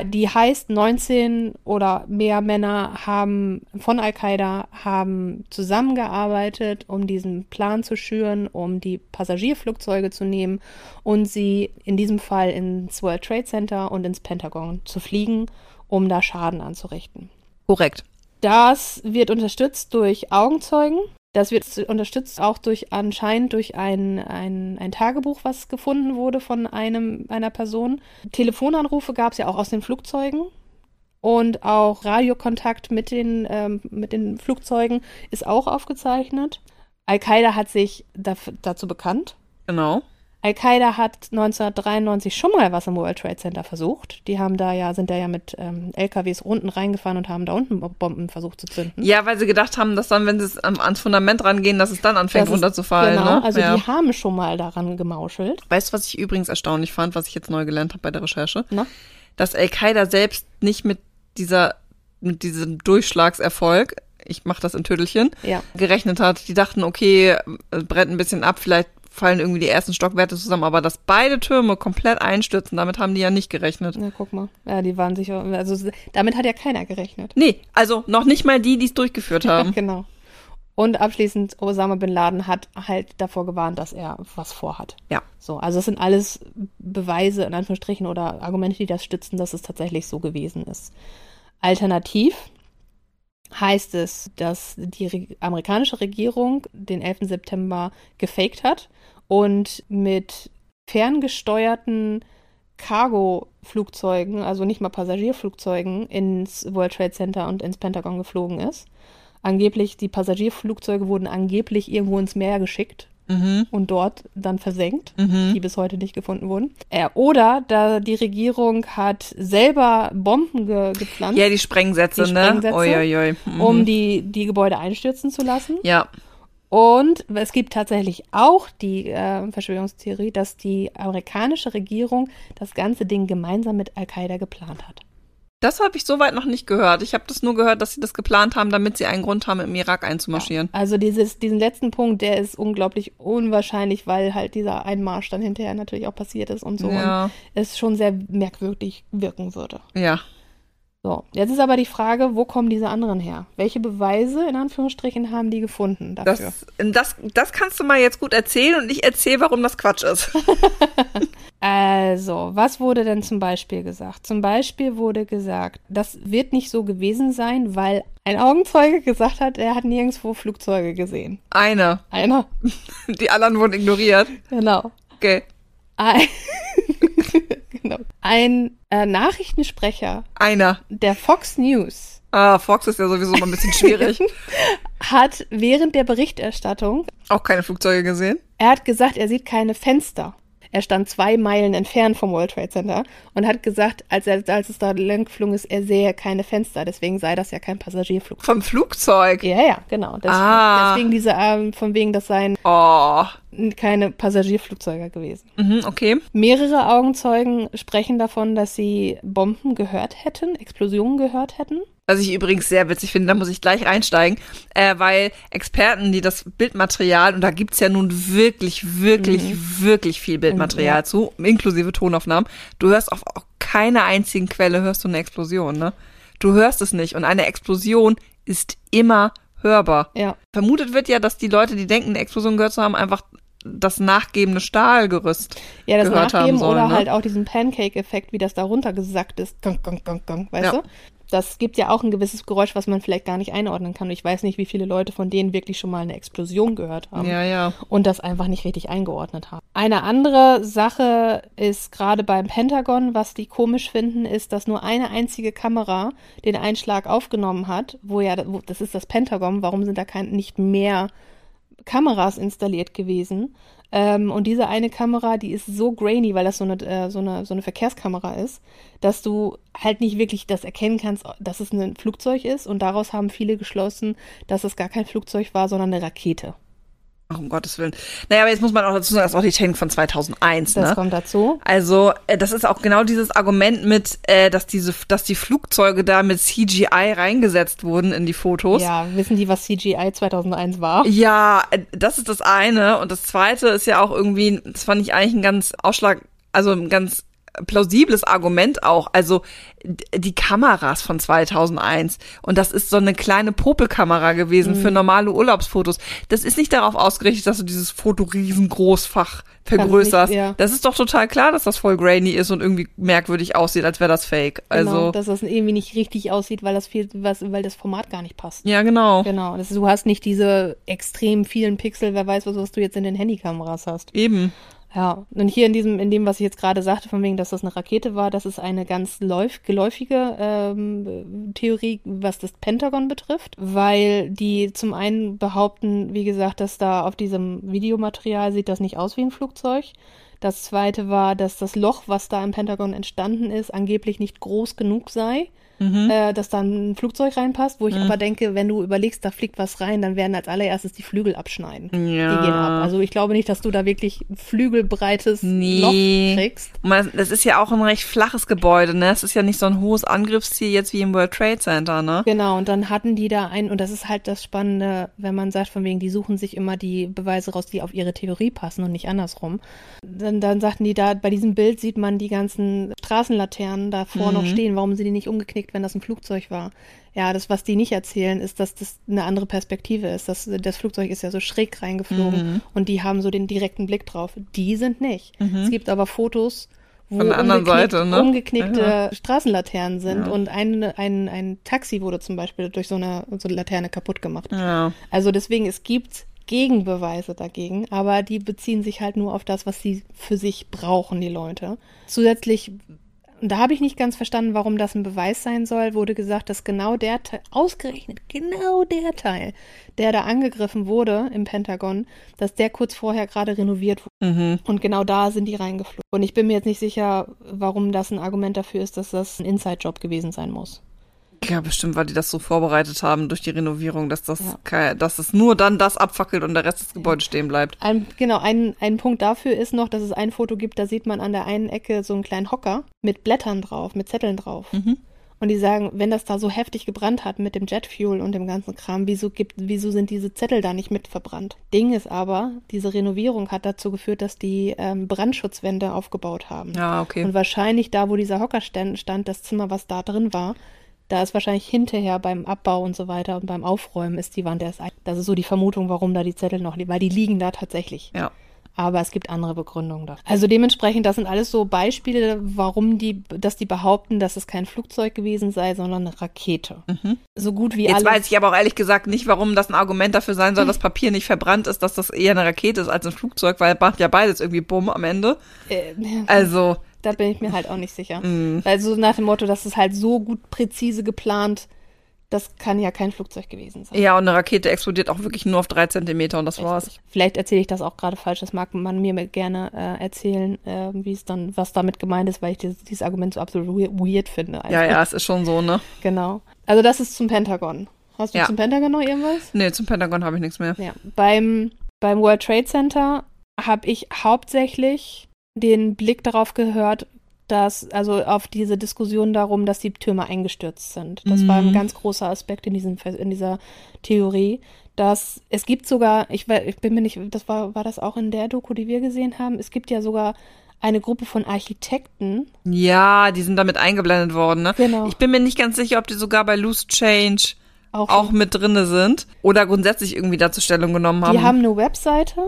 Die heißt, 19 oder mehr Männer haben von Al-Qaida haben zusammengearbeitet, um diesen Plan zu schüren, um die Passagierflugzeuge zu nehmen und sie in diesem Fall ins World Trade Center und ins Pentagon zu fliegen, um da Schaden anzurichten. Korrekt. Das wird unterstützt durch Augenzeugen. Das wird unterstützt auch durch anscheinend durch ein, ein, ein Tagebuch, was gefunden wurde von einem einer Person. Telefonanrufe gab es ja auch aus den Flugzeugen. Und auch Radiokontakt mit den, ähm, mit den Flugzeugen ist auch aufgezeichnet. Al-Qaida hat sich daf- dazu bekannt. Genau. Al-Qaida hat 1993 schon mal was im World Trade Center versucht. Die haben da ja, sind da ja mit ähm, LKWs unten reingefahren und haben da unten Bomben versucht zu zünden. Ja, weil sie gedacht haben, dass dann, wenn sie ans Fundament rangehen, dass es dann anfängt Das runterzufallen. Genau, ne? also ja. die haben schon mal daran gemauschelt. Weißt du, was ich übrigens erstaunlich fand, was ich jetzt neu gelernt habe bei der Recherche? Ne? Dass Al-Qaida selbst nicht mit dieser, mit diesem Durchschlagserfolg, ich mache das in Tüdelchen, Ja. gerechnet hat. Die dachten, okay, es brennt ein bisschen ab, vielleicht fallen irgendwie die ersten Stockwerte zusammen, aber dass beide Türme komplett einstürzen, damit haben die ja nicht gerechnet. Na, guck mal. Ja, die waren sicher, also damit hat ja keiner gerechnet. Nee, also noch nicht mal die, die es durchgeführt haben. genau. Und abschließend, Osama Bin Laden hat halt davor gewarnt, dass er was vorhat. Ja. So, also das sind alles Beweise in Anführungsstrichen oder Argumente, die das stützen, dass es tatsächlich so gewesen ist. Alternativ heißt es, dass die Re amerikanische Regierung den 11. September gefaked hat und mit ferngesteuerten Cargo-Flugzeugen, also nicht mal Passagierflugzeugen, ins World Trade Center und ins Pentagon geflogen ist. Angeblich, die Passagierflugzeuge wurden angeblich irgendwo ins Meer geschickt Mhm. und dort dann versenkt, Mhm. die bis heute nicht gefunden wurden. Äh, oder da die Regierung hat selber Bomben ge gepflanzt, Ja, die Sprengsätze, Die ne? Sprengsätze, Uiuiui. Mhm. um die, die Gebäude einstürzen zu lassen. Ja, Und es gibt tatsächlich auch die äh, Verschwörungstheorie, dass die amerikanische Regierung das ganze Ding gemeinsam mit Al-Qaida geplant hat. Das habe ich soweit noch nicht gehört. Ich habe das nur gehört, dass sie das geplant haben, damit sie einen Grund haben, im Irak einzumarschieren. Ja, also dieses, diesen letzten Punkt, der ist unglaublich unwahrscheinlich, weil halt dieser Einmarsch dann hinterher natürlich auch passiert ist und so. Ja. Und es schon sehr merkwürdig wirken würde. Ja. So, jetzt ist aber die Frage, wo kommen diese anderen her? Welche Beweise, in Anführungsstrichen, haben die gefunden dafür? Das, das, das kannst du mal jetzt gut erzählen und ich erzähle, warum das Quatsch ist. Also, was wurde denn zum Beispiel gesagt? Zum Beispiel wurde gesagt, das wird nicht so gewesen sein, weil ein Augenzeuge gesagt hat, er hat nirgendwo Flugzeuge gesehen. Eine. Einer. Die anderen wurden ignoriert. Genau. Okay. Ein, genau. Ein äh, Nachrichtensprecher Einer. der Fox News Ah, Fox ist ja sowieso mal ein bisschen schwierig. hat während der Berichterstattung, Auch keine Flugzeuge gesehen. er hat gesagt, er sieht keine Fenster. Er stand zwei Meilen entfernt vom World Trade Center und hat gesagt, als, er, als es da lang geflogen ist, er sehe keine Fenster. Deswegen sei das ja kein Passagierflugzeug. Vom Flugzeug. Ja, ja, genau. Das, Ah. Deswegen diese, ähm, von wegen, das seien Oh. keine Passagierflugzeuge gewesen. Mhm, okay. Mehrere Augenzeugen sprechen davon, dass sie Bomben gehört hätten, Explosionen gehört hätten. Was ich übrigens sehr witzig finde, da muss ich gleich einsteigen, äh, weil Experten, die das Bildmaterial, und da gibt's ja nun wirklich, wirklich, wirklich viel Bildmaterial Ja. zu, inklusive Tonaufnahmen, du hörst auf, auf keiner einzigen Quelle hörst du eine Explosion, ne? Du hörst es nicht und eine Explosion ist immer hörbar. Ja, Vermutet wird ja, dass die Leute, die denken, eine Explosion gehört zu haben, einfach das nachgebende Stahlgerüst ja das gehört Nachgeben haben sollen. oder ne? halt auch diesen Pancake-Effekt, wie das da runtergesackt ist. Gong, gong, gong, gong, weißt Ja. du? Das gibt ja auch ein gewisses Geräusch, was man vielleicht gar nicht einordnen kann. Und ich weiß nicht, wie viele Leute von denen wirklich schon mal eine Explosion gehört haben. Ja, ja. und das einfach nicht richtig eingeordnet haben. Eine andere Sache ist gerade beim Pentagon, was die komisch finden, ist, dass nur eine einzige Kamera den Einschlag aufgenommen hat, wo ja, wo, das ist das Pentagon, warum sind da kein, nicht mehr Kameras installiert gewesen? Ähm, und diese eine Kamera, die ist so grainy, weil das so eine, äh, so, eine, so eine Verkehrskamera ist, dass du halt nicht wirklich das erkennen kannst, dass es ein Flugzeug ist. Und daraus haben viele geschlossen, dass es gar kein Flugzeug war, sondern eine Rakete. Ach, um Gottes Willen. Naja, aber jetzt muss man auch dazu sagen, das ist auch die Technik von 2001, Das ne? kommt dazu. Also, äh, das ist auch genau dieses Argument mit, äh, dass diese, dass die Flugzeuge da mit CGI reingesetzt wurden in die Fotos. Ja, wissen die, was CGI 2001 war? Ja, äh, das ist das eine. Und das zweite ist ja auch irgendwie, das fand ich eigentlich ein ganz Ausschlag, also ein ganz plausibles Argument auch. Also die Kameras von 2001 und das ist so eine kleine Popelkamera gewesen für normale Urlaubsfotos. Das ist nicht darauf ausgerichtet, dass du dieses Foto riesengroßfach vergrößerst. nicht, ja. Das ist doch total klar, dass das voll grainy ist und irgendwie merkwürdig aussieht, als wäre das fake. Also genau, dass das irgendwie nicht richtig aussieht, weil das viel, was, weil das Format gar nicht passt. ja, genau. Genau, das, du hast nicht diese extrem vielen Pixel, wer weiß, was, was du jetzt in den Handykameras hast. Eben. Ja, und hier in diesem, in dem, was ich jetzt gerade sagte, von wegen, dass das eine Rakete war, das ist eine ganz läuf, geläufige ähm, Theorie, was das Pentagon betrifft, weil die zum einen behaupten, wie gesagt, dass da auf diesem Videomaterial sieht das nicht aus wie ein Flugzeug. Das zweite war, dass das Loch, was da im Pentagon entstanden ist, angeblich nicht groß genug sei, äh, dass da ein Flugzeug reinpasst, wo ich aber denke, wenn du überlegst, da fliegt was rein, dann werden als allererstes die Flügel abschneiden. Ja. Die gehen ab. Also ich glaube nicht, dass du da wirklich flügelbreites Nee. Loch kriegst. Das ist ja auch ein recht flaches Gebäude, ne? Es ist ja nicht so ein hohes Angriffsziel jetzt wie im World Trade Center, ne? Genau, und dann hatten die da ein, und das ist halt das Spannende, wenn man sagt, von wegen, die suchen sich immer die Beweise raus, die auf ihre Theorie passen und nicht andersrum. Dann, dann sagten die da, bei diesem Bild sieht man die ganzen Straßenlaternen davor noch stehen. Warum sind die nicht umgeknickt, wenn das ein Flugzeug war? Ja, das, was die nicht erzählen, ist, dass das eine andere Perspektive ist. Das, das Flugzeug ist ja so schräg reingeflogen und die haben so den direkten Blick drauf. Die sind nicht. Es gibt aber Fotos, wo Von der anderen umgeknickt- Seite, ne? umgeknickte Straßenlaternen sind Ja. und ein, ein, ein Taxi wurde zum Beispiel durch so eine, so eine Laterne kaputt gemacht. Ja. Also deswegen, es gibt Gegenbeweise dagegen, aber die beziehen sich halt nur auf das, was sie für sich brauchen, die Leute. Zusätzlich, da habe ich nicht ganz verstanden, warum das ein Beweis sein soll, wurde gesagt, dass genau der Teil, ausgerechnet genau der Teil, der da angegriffen wurde im Pentagon, dass der kurz vorher gerade renoviert wurde. Mhm. Und genau da sind die reingeflogen. Und ich bin mir jetzt nicht sicher, warum das ein Argument dafür ist, dass das ein Inside-Job gewesen sein muss. Ja, bestimmt, weil die das so vorbereitet haben durch die Renovierung, dass das, Ja. kein, dass es nur dann das abfackelt und der Rest des Gebäudes stehen bleibt. Ein, genau, ein, ein Punkt dafür ist noch, dass es ein Foto gibt, da sieht man an der einen Ecke so einen kleinen Hocker mit Blättern drauf, mit Zetteln drauf. Mhm. Und die sagen, wenn das da so heftig gebrannt hat mit dem Jetfuel und dem ganzen Kram, wieso gibt, wieso sind diese Zettel da nicht mit verbrannt? Ding ist aber, diese Renovierung hat dazu geführt, dass die ähm, Brandschutzwände aufgebaut haben. Ja, okay. Und wahrscheinlich da, wo dieser Hocker stand, stand, das Zimmer, was da drin war, da ist wahrscheinlich hinterher beim Abbau und so weiter und beim Aufräumen ist die Wand erst ein. Das ist so die Vermutung, warum da die Zettel noch liegen, weil die liegen da tatsächlich. Ja. Aber es gibt andere Begründungen dafür. Also dementsprechend, das sind alles so Beispiele, warum die, dass die behaupten, dass es kein Flugzeug gewesen sei, sondern eine Rakete. So gut wie Mhm. Jetzt alles. weiß ich aber auch ehrlich gesagt nicht, warum das ein Argument dafür sein soll, dass Papier nicht verbrannt ist, dass das eher eine Rakete ist als ein Flugzeug, weil macht ja beides irgendwie Bumm am Ende. äh, Also, da bin ich mir halt auch nicht sicher. mh. Also nach dem Motto, das ist halt so gut präzise geplant, das kann ja kein Flugzeug gewesen sein. ja, und eine Rakete explodiert auch wirklich nur auf drei Zentimeter und das war's. Richtig. Vielleicht erzähle ich das auch gerade falsch. Das mag man mir gerne äh, erzählen, äh, wie es dann, was damit gemeint ist, weil ich dieses, dieses Argument so absolut we- weird finde. Ja, einfach. ja, es ist schon so, ne? Genau. Also das ist zum Pentagon. Hast du Ja. zum Pentagon noch irgendwas? Nee, zum Pentagon habe ich nichts mehr. Ja. Beim, beim World Trade Center habe ich hauptsächlich den Blick darauf gehört, dass, also auf diese Diskussion darum, dass die Türme eingestürzt sind. Das war ein Mhm. ganz großer Aspekt in, diesem, in dieser Theorie. Dass es gibt sogar, ich, ich bin mir nicht, das war, war das auch in der Doku, die wir gesehen haben, es gibt ja sogar eine Gruppe von Architekten. Ja, die sind damit eingeblendet worden, ne? Genau. Ich bin mir nicht ganz sicher, ob die sogar bei Loose Change Auch, auch mit drinne sind oder grundsätzlich irgendwie dazu Stellung genommen haben. Die haben eine Webseite,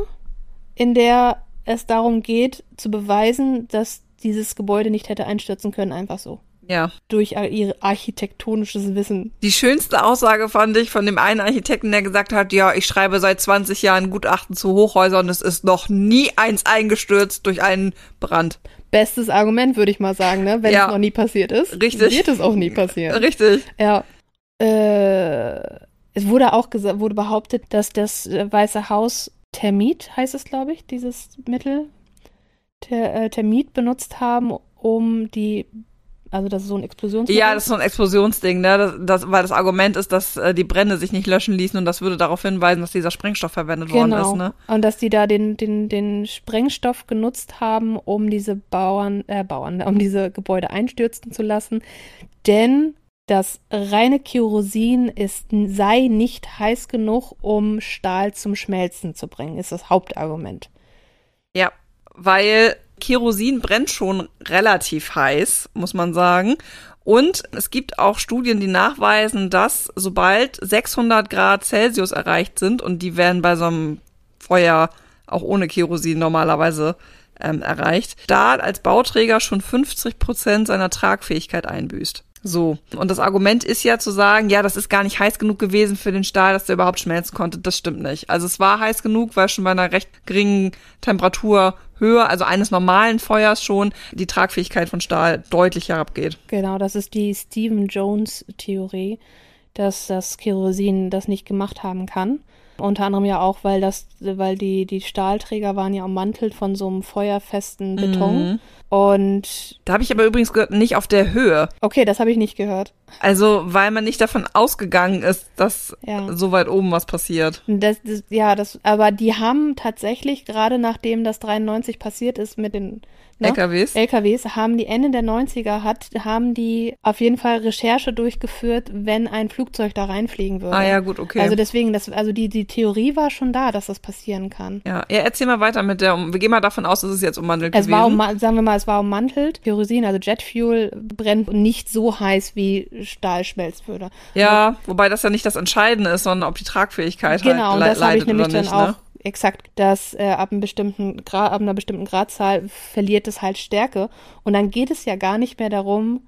in der es darum geht, zu beweisen, dass dieses Gebäude nicht hätte einstürzen können, einfach so. ja. Durch ihr architektonisches Wissen. Die schönste Aussage fand ich von dem einen Architekten, der gesagt hat, ja, ich schreibe seit 20 Jahren Gutachten zu Hochhäusern und es ist noch nie eins eingestürzt durch einen Brand. Bestes Argument, würde ich mal sagen, ne? Wenn Ja. es noch nie passiert ist. Richtig. Wird es auch nie passieren. Richtig. Ja. Äh, es wurde auch gesagt, wurde behauptet, dass das äh, Weiße Haus Termit, heißt es, glaube ich, dieses Mittel, Ter, äh, Termit benutzt haben, um die, also das ist so ein Explosionsmittel. Ja, das ist so ein Explosionsding, ne? Das, das, weil das Argument ist, dass äh, die Brände sich nicht löschen ließen und das würde darauf hinweisen, dass dieser Sprengstoff verwendet worden genau. ist, ne? Und dass die da den, den, den Sprengstoff genutzt haben, um diese Bauern, äh, Bauern, um diese Gebäude einstürzen zu lassen. Denn das reine Kerosin ist, sei nicht heiß genug, um Stahl zum Schmelzen zu bringen, ist das Hauptargument. Ja, weil Kerosin brennt schon relativ heiß, muss man sagen. Und es gibt auch Studien, die nachweisen, dass sobald 600 Grad Celsius erreicht sind, und die werden bei so einem Feuer auch ohne Kerosin normalerweise ähm, erreicht, da als Bauträger schon 50 Prozent seiner Tragfähigkeit einbüßt. So. Und das Argument ist ja zu sagen, ja, das ist gar nicht heiß genug gewesen für den Stahl, dass der überhaupt schmelzen konnte. Das stimmt nicht. Also es war heiß genug, weil schon bei einer recht geringen Temperatur höher, also eines normalen Feuers schon, die Tragfähigkeit von Stahl deutlich herabgeht. Genau, das ist die Stephen Jones Theorie, dass das Kerosin das nicht gemacht haben kann. Unter anderem ja auch, weil das, weil die, die Stahlträger waren ja ummantelt von so einem feuerfesten Beton. Mhm. Und Da habe ich aber übrigens gehört, nicht auf der Höhe. okay, das habe ich nicht gehört. Also, weil man nicht davon ausgegangen ist, dass Ja. so weit oben was passiert. Das, das, ja, das, aber die haben tatsächlich, gerade nachdem das 93 passiert ist mit den ne, LKWs. LKWs, haben die Ende der 90er, hat, haben die auf jeden Fall Recherche durchgeführt, wenn ein Flugzeug da reinfliegen würde. Ah ja, gut, okay. Also deswegen, das, also die, die Theorie war schon da, dass das passieren kann. ja. ja, erzähl mal weiter mit der, wir gehen mal davon aus, dass es jetzt ummantelt Es gewesen. war, umma- sagen wir mal, es war ummantelt. Kerosin, also Jetfuel, brennt nicht so heiß, wie Stahl schmelzen würde. Ja, wobei das ja nicht das Entscheidende ist, sondern ob die Tragfähigkeit Genau, halt und le das habe ich leidet nämlich oder dann nicht, auch ne? exakt, dass äh, ab, einem bestimmten Gra ab einer bestimmten Gradzahl verliert es halt Stärke. Und dann geht es ja gar nicht mehr darum,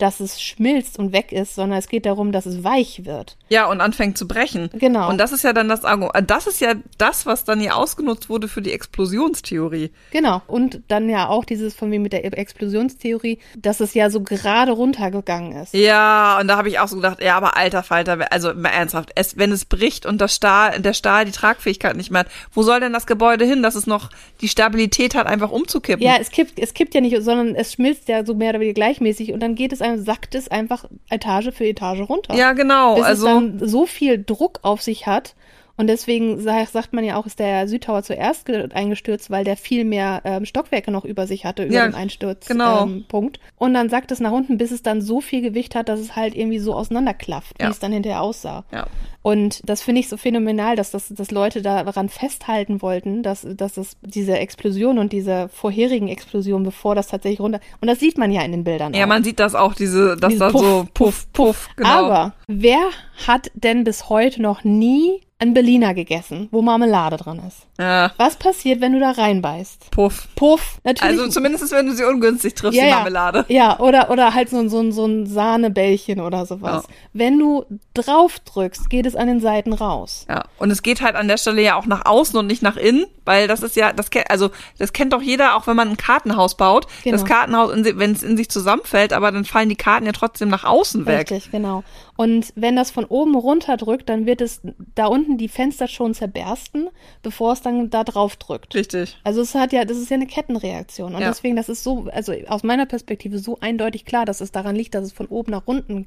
dass es schmilzt und weg ist, sondern es geht darum, dass es weich wird. Ja, und anfängt zu brechen. Genau. Und das ist ja dann das Argument, das ist ja das, was dann hier ausgenutzt wurde für die Explosionstheorie. Genau. Und dann ja auch dieses von mir mit der Explosionstheorie, dass es ja so gerade runtergegangen ist. Ja, und da habe ich auch so gedacht, ja, aber alter Falter, also mal ernsthaft, es, wenn es bricht und das Stahl, der Stahl die Tragfähigkeit nicht mehr hat, wo soll denn das Gebäude hin, dass es noch die Stabilität hat, einfach umzukippen? Ja, es kippt, es kippt ja nicht, sondern es schmilzt ja so mehr oder weniger gleichmäßig und dann geht es einfach ein, sackt es einfach Etage für Etage runter. Ja, genau. bis also es dann so viel Druck auf sich hat. Und deswegen sa- sagt man ja auch, ist der Südtower zuerst ge- eingestürzt, weil der viel mehr ähm, Stockwerke noch über sich hatte, über Ja, dem Einsturzpunkt. genau. Ähm. Und dann sackt es nach unten, bis es dann so viel Gewicht hat, dass es halt irgendwie so auseinanderklafft, Ja. wie es dann hinterher aussah. ja. Und das finde ich so phänomenal, dass, das, dass Leute daran festhalten wollten, dass, dass es diese Explosion und diese vorherigen Explosionen, bevor das tatsächlich runter. Und das sieht man ja in den Bildern. ja, auch. man sieht das auch, diese, dass da Puff, so Puff, Puff, genau. Aber wer hat denn bis heute noch nie ein Berliner gegessen, wo Marmelade drin ist? ja, Was passiert, wenn du da reinbeißt? Puff. Puff, natürlich. Also zumindest, wenn du sie ungünstig triffst, Ja, die ja. Marmelade. Ja, oder, oder halt so, ein- so, so ein Sahnebällchen oder sowas. Ja. Wenn du drauf drückst, geht es an den Seiten raus. Ja, und es geht halt an der Stelle ja auch nach außen und nicht nach innen, weil das ist ja, das kennt, also das kennt doch jeder, auch wenn man ein Kartenhaus baut. Genau. Das Kartenhaus, wenn es in sich zusammenfällt, aber dann fallen die Karten ja trotzdem nach außen weg. Richtig, genau. Und wenn das von oben runter drückt, dann wird es da unten die Fenster schon zerbersten, bevor es dann da drauf drückt. Richtig. Also es hat ja, das ist ja eine Kettenreaktion. Und Ja. deswegen, das ist so, also aus meiner Perspektive so eindeutig klar, dass es daran liegt, dass es von oben nach unten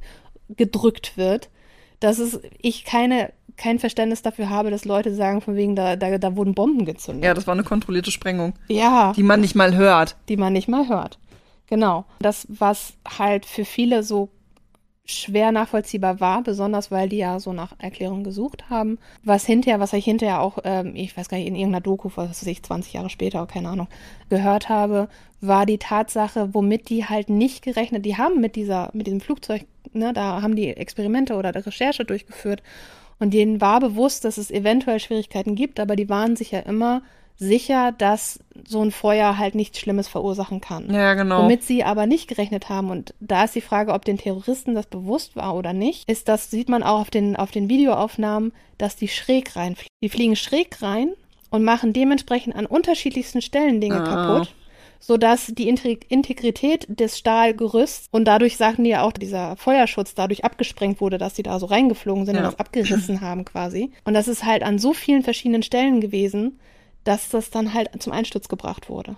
gedrückt wird, dass es, ich keine, kein Verständnis dafür habe, dass Leute sagen, von wegen, da, da, da wurden Bomben gezündet. Ja, das war eine kontrollierte Sprengung, ja die man nicht mal hört. die man nicht mal hört. Genau. Das, was halt für viele so schwer nachvollziehbar war, besonders weil die ja so nach Erklärungen gesucht haben. Was hinterher, was ich hinterher auch, ähm, ich weiß gar nicht, in irgendeiner Doku, was weiß ich, 20 Jahre später, keine Ahnung, gehört habe, war die Tatsache, womit die halt nicht gerechnet, die haben mit dieser, mit diesem Flugzeug, ne, da haben die Experimente oder Recherche durchgeführt und denen war bewusst, dass es eventuell Schwierigkeiten gibt, aber die waren sich ja immer sicher, dass so ein Feuer halt nichts Schlimmes verursachen kann. Ja, genau. Womit sie aber nicht gerechnet haben, und da ist die Frage, ob den Terroristen das bewusst war oder nicht, ist das, sieht man auch auf den, auf den Videoaufnahmen, dass die schräg reinfliegen. Die fliegen schräg rein und machen dementsprechend an unterschiedlichsten Stellen Dinge Ah. kaputt, sodass die Integ- Integrität des Stahlgerüsts und dadurch sagten die ja auch, dieser Feuerschutz dadurch abgesprengt wurde, dass die da so reingeflogen sind Ja. und das abgerissen haben quasi. Und das ist halt an so vielen verschiedenen Stellen gewesen, dass das dann halt zum Einsturz gebracht wurde.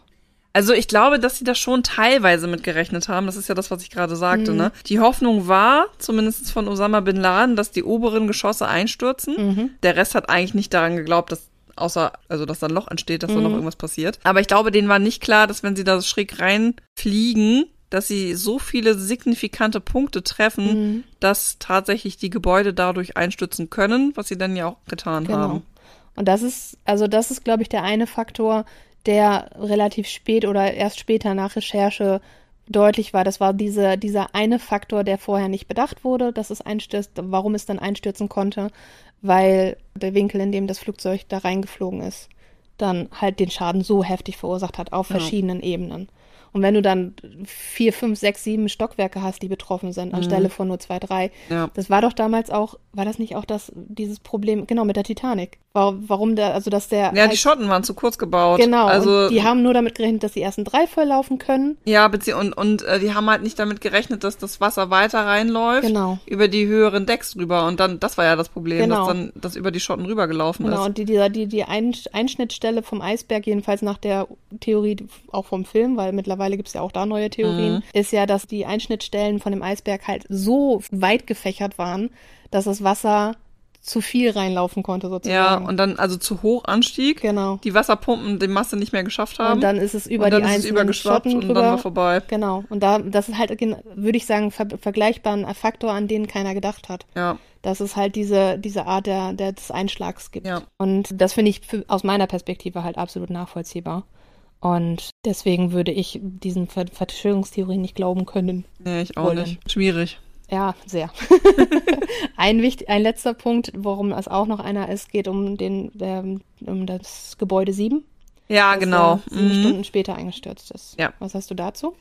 Also ich glaube, dass sie da schon teilweise mit gerechnet haben. Das ist ja das, was ich gerade sagte. Mhm. Ne? Die Hoffnung war, zumindest von Osama bin Laden, dass die oberen Geschosse einstürzen. Mhm. Der Rest hat eigentlich nicht daran geglaubt, dass außer, also dass da ein Loch entsteht, dass da Mhm. noch irgendwas passiert. Aber ich glaube, denen war nicht klar, dass wenn sie da schräg reinfliegen, dass sie so viele signifikante Punkte treffen, Mhm. dass tatsächlich die Gebäude dadurch einstürzen können, was sie dann ja auch getan Genau. haben. Und das ist, also das ist, glaube ich, der eine Faktor, der relativ spät oder erst später nach Recherche deutlich war. Das war diese, dieser eine Faktor, der vorher nicht bedacht wurde, dass es einstürzt, warum es dann einstürzen konnte, weil der Winkel, in dem das Flugzeug da reingeflogen ist, dann halt den Schaden so heftig verursacht hat auf Ja. verschiedenen Ebenen. Und wenn du dann vier, fünf, sechs, sieben Stockwerke hast, die betroffen sind, Mhm. anstelle von nur zwei, drei, Ja. das war doch damals auch, war das nicht auch das, dieses Problem, genau, mit der Titanic? War, warum der, also dass der. Ja, die halt- Schotten waren zu kurz gebaut. Genau, Also, die haben nur damit gerechnet, dass die ersten drei volllaufen können. Ja, und, und äh, die haben halt nicht damit gerechnet, dass das Wasser weiter reinläuft. Genau. Über die höheren Decks drüber. Und dann, das war ja das Problem, Genau. dass dann das über die Schotten rübergelaufen Genau, ist. und die, dieser, die, die Ein Einschnittstelle vom Eisberg, jedenfalls nach der Theorie auch vom Film, weil mittlerweile gibt's ja auch da neue Theorien, Mhm. ist ja, dass die Einschnittstellen von dem Eisberg halt so weit gefächert waren, dass das Wasser zu viel reinlaufen konnte Ja, sozusagen. und dann also zu hoch anstieg. genau. Die Wasserpumpen die Masse nicht mehr geschafft haben. Und dann ist es über und dann die ist es einzelnen übergeschwappt Schotten und drüber. dann war vorbei. Genau. Und da, das ist halt, würde ich sagen, ver vergleichbar ein Faktor, an den keiner gedacht hat. Ja, Dass es halt diese, diese Art der, der, des Einschlags gibt. Ja. Und das finde ich für, aus meiner Perspektive halt absolut nachvollziehbar. Und deswegen würde ich diesen Ver Verschwörungstheorien nicht glauben können. nee, ich auch Wollen. nicht. Schwierig. Ja, sehr. ein, wichtig, ein letzter Punkt, worum es auch noch einer ist, geht um, den, ähm, um das Gebäude 7. Ja, das genau. sieben Mhm. Stunden später eingestürzt ist. Ja. Was hast du dazu?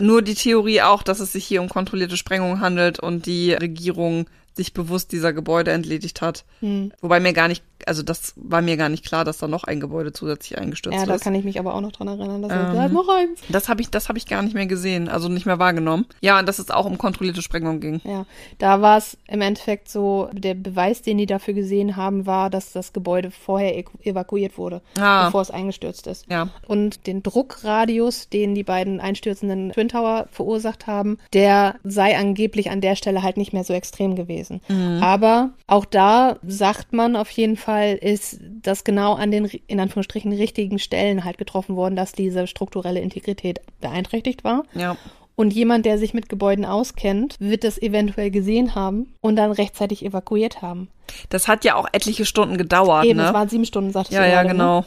Nur die Theorie auch, dass es sich hier um kontrollierte Sprengungen handelt und die Regierung sich bewusst dieser Gebäude entledigt hat. Hm. Wobei mir gar nicht, also das war mir gar nicht klar, dass da noch ein Gebäude zusätzlich eingestürzt Ja, da ist. kann ich mich aber auch noch dran erinnern, dass Ähm, sagt, noch eins. Das habe ich, das habe ich gar nicht mehr gesehen, also nicht mehr wahrgenommen. Ja, und dass es auch um kontrollierte Sprengung ging. Ja, da war es im Endeffekt so, der Beweis, den die dafür gesehen haben, war, dass das Gebäude vorher evakuiert wurde, Ah. bevor es eingestürzt ist. Ja. Und den Druckradius, den die beiden einstürzenden Twin Tower verursacht haben, der sei angeblich an der Stelle halt nicht mehr so extrem gewesen. Aber auch da sagt man auf jeden Fall, ist das genau an den in Anführungsstrichen richtigen Stellen halt getroffen worden, dass diese strukturelle Integrität beeinträchtigt war. Ja. Und jemand, der sich mit Gebäuden auskennt, wird das eventuell gesehen haben und dann rechtzeitig evakuiert haben. Das hat ja auch etliche Stunden gedauert, Eben, es ne? waren sieben Stunden, Ja, du ja, gerade, ne? genau.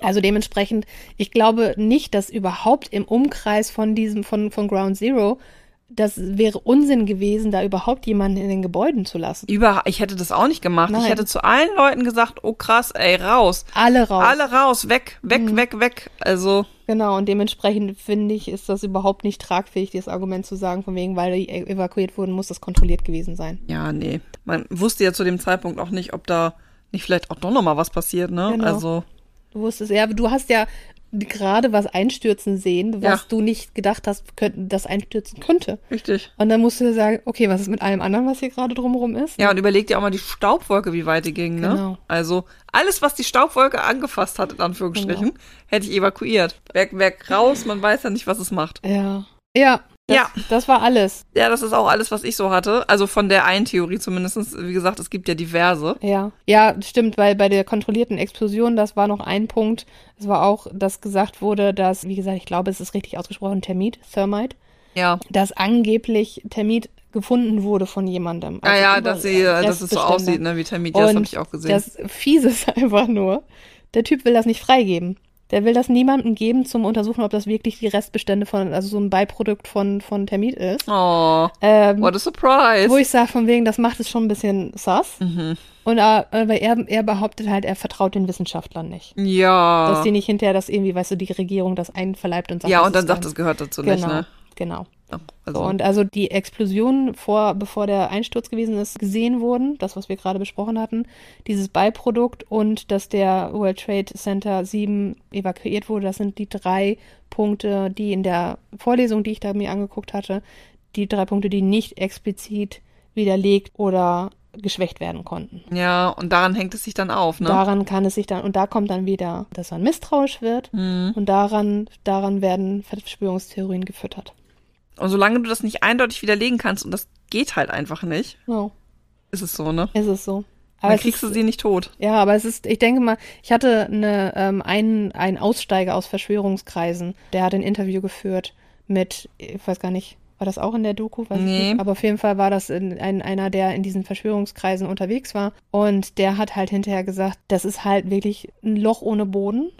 Also dementsprechend, ich glaube nicht, dass überhaupt im Umkreis von diesem, von, von Ground Zero, das wäre Unsinn gewesen, da überhaupt jemanden in den Gebäuden zu lassen. Über, ich hätte das auch nicht gemacht. Ich Nein. hätte zu allen Leuten gesagt, oh krass, ey, raus. Alle raus. Alle raus, weg, weg, Mhm. weg, weg. Also, Genau, und dementsprechend finde ich, ist das überhaupt nicht tragfähig, dieses Argument zu sagen, von wegen, weil die evakuiert wurden, muss das kontrolliert gewesen sein. ja, nee. Man wusste ja zu dem Zeitpunkt auch nicht, ob da nicht vielleicht auch doch noch mal was passiert, ne? Genau. Also, Du wusstest, ja, du hast ja gerade was einstürzen sehen, was Ja. du nicht gedacht hast, könnten, das einstürzen könnte. richtig. Und dann musst du dir sagen, okay, was ist mit allem anderen, was hier gerade drumherum ist? Ja, und überleg dir auch mal die Staubwolke, wie weit die ging, ne? Genau. Also, alles, was die Staubwolke angefasst hat, in Anführungsstrichen, Genau. hätte ich evakuiert. Weg, weg, raus, man weiß ja nicht, was es macht. Ja. Ja. Das, Ja. Das war alles. Ja, das ist auch alles, was ich so hatte. Also von der einen Theorie zumindest. Wie gesagt, es gibt ja diverse. Ja. Ja, stimmt, weil bei der kontrollierten Explosion, das war noch ein Punkt. Es war auch, dass gesagt wurde, dass, wie gesagt, ich glaube, es ist richtig ausgesprochen, Termit, Thermite, Ja. dass angeblich Termit gefunden wurde von jemandem. Ah Also ja, über- dass sie, dass es so aussieht, ne, wie Termit. Ja, das habe ich auch gesehen. Das Fiese ist einfach nur, der Typ will das nicht freigeben. Der will das niemandem geben zum Untersuchen, ob das wirklich die Restbestände von, also so ein Beiprodukt von, von Termit ist. oh, Ähm, what a surprise. wo ich sage, von wegen, das macht es schon ein bisschen sass. mhm. Und äh, aber er, er behauptet halt, er vertraut den Wissenschaftlern nicht. Ja. Dass die nicht hinterher das irgendwie, weißt du, die Regierung das einverleibt und sagt, ja, das und dann sagt, es gehört dazu genau, nicht, ne? Genau. Also, und also die Explosionen vor, bevor der Einsturz gewesen ist, gesehen wurden, das, was wir gerade besprochen hatten, dieses Beiprodukt und dass der World Trade Center 7 evakuiert wurde, das sind die drei Punkte, die in der Vorlesung, die ich da mir angeguckt hatte, die drei Punkte, die nicht explizit widerlegt oder geschwächt werden konnten. ja, und daran hängt es sich dann auf, ne? Daran kann es sich dann, und da kommt dann wieder, dass man misstrauisch wird Mhm. und daran, daran werden Verschwörungstheorien gefüttert. Und solange du das nicht eindeutig widerlegen kannst, und das geht halt einfach nicht, So, ist es so, ne? ist es so. Dann es kriegst ist, du sie nicht tot. Ja, aber es ist, ich denke mal, ich hatte eine, ähm, einen, einen Aussteiger aus Verschwörungskreisen, der hat ein Interview geführt mit, ich weiß gar nicht, war das auch in der Doku? Weiß Nee. Aber auf jeden Fall war das in, ein, einer, der in diesen Verschwörungskreisen unterwegs war. Und der hat halt hinterher gesagt, das ist halt wirklich ein Loch ohne Boden.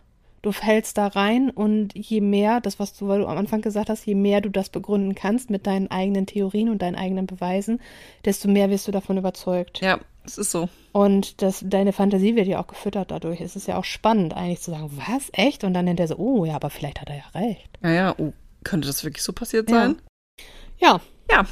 Du fällst da rein und je mehr, das was du, weil du am Anfang gesagt hast, je mehr du das begründen kannst mit deinen eigenen Theorien und deinen eigenen Beweisen, desto mehr wirst du davon überzeugt. Ja, es ist so. Und das, deine Fantasie wird ja auch gefüttert dadurch. Es ist ja auch spannend, eigentlich zu sagen, was, echt? Und dann nennt er so, oh ja, aber vielleicht hat er ja recht. Ja, ja, oh, könnte das wirklich so passiert Ja. sein? Ja. Ja.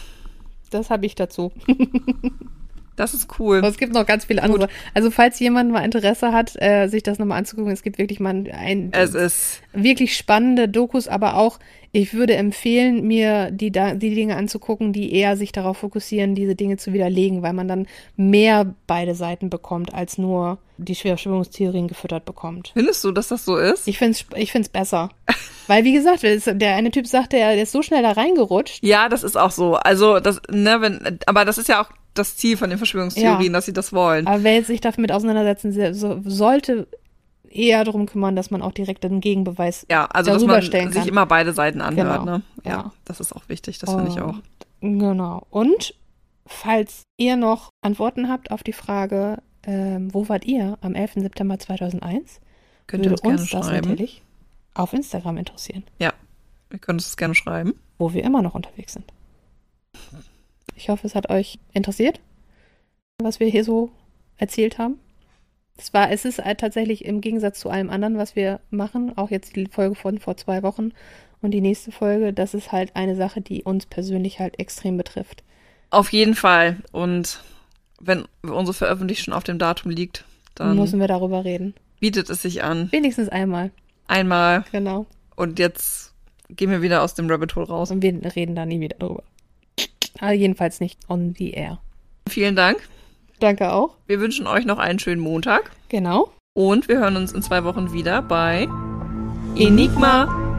Das habe ich dazu. Das ist cool. Aber es gibt noch ganz viele andere. Also falls jemand mal Interesse hat, äh, sich das nochmal anzugucken, es gibt wirklich mal ein, Es ist, wirklich spannende Dokus, aber auch, ich würde empfehlen, mir die, die Dinge anzugucken, die eher sich darauf fokussieren, diese Dinge zu widerlegen, weil man dann mehr beide Seiten bekommt, als nur die Verschwörungstheorien gefüttert bekommt. findest du, dass das so ist? Ich find's, ich find's besser. Weil, wie gesagt, es- der eine Typ sagte, er ist so schnell da reingerutscht. Ja, das ist auch so. Also, das, ne, wenn, aber das ist ja auch das Ziel von den Verschwörungstheorien, Ja. dass sie das wollen. Aber wer sich damit auseinandersetzen se- so, sollte, eher darum kümmern, dass man auch direkt einen Gegenbeweis. Ja, also, dass darüber man stellen sich kann. immer beide Seiten anhört, Genau. ne? Ja, Ja. das ist auch wichtig, das finde ich auch. Genau. Und falls ihr noch Antworten habt auf die Frage, ähm, wo wart ihr am 11. September 2001, Könnt ihr würde uns gerne uns das schreiben. natürlich auf Instagram interessieren, Ja, ihr könnt es gerne schreiben. wo wir immer noch unterwegs sind. Ich hoffe, es hat euch interessiert, was wir hier so erzählt haben. Es war, es ist halt tatsächlich im Gegensatz zu allem anderen, was wir machen, auch jetzt die Folge von vor zwei Wochen und die nächste Folge, das ist halt eine Sache, die uns persönlich halt extrem betrifft. Auf jeden Fall. Und wenn unsere Veröffentlichung schon auf dem Datum liegt, dann müssen wir darüber reden. bietet es sich an. Wenigstens einmal. Einmal Genau. und jetzt gehen wir wieder aus dem Rabbit Hole raus. Und wir reden da nie wieder drüber. Aber jedenfalls nicht on the air. Vielen Dank. Danke auch. Wir wünschen euch noch einen schönen Montag Genau. und wir hören uns in zwei Wochen wieder bei Enigma.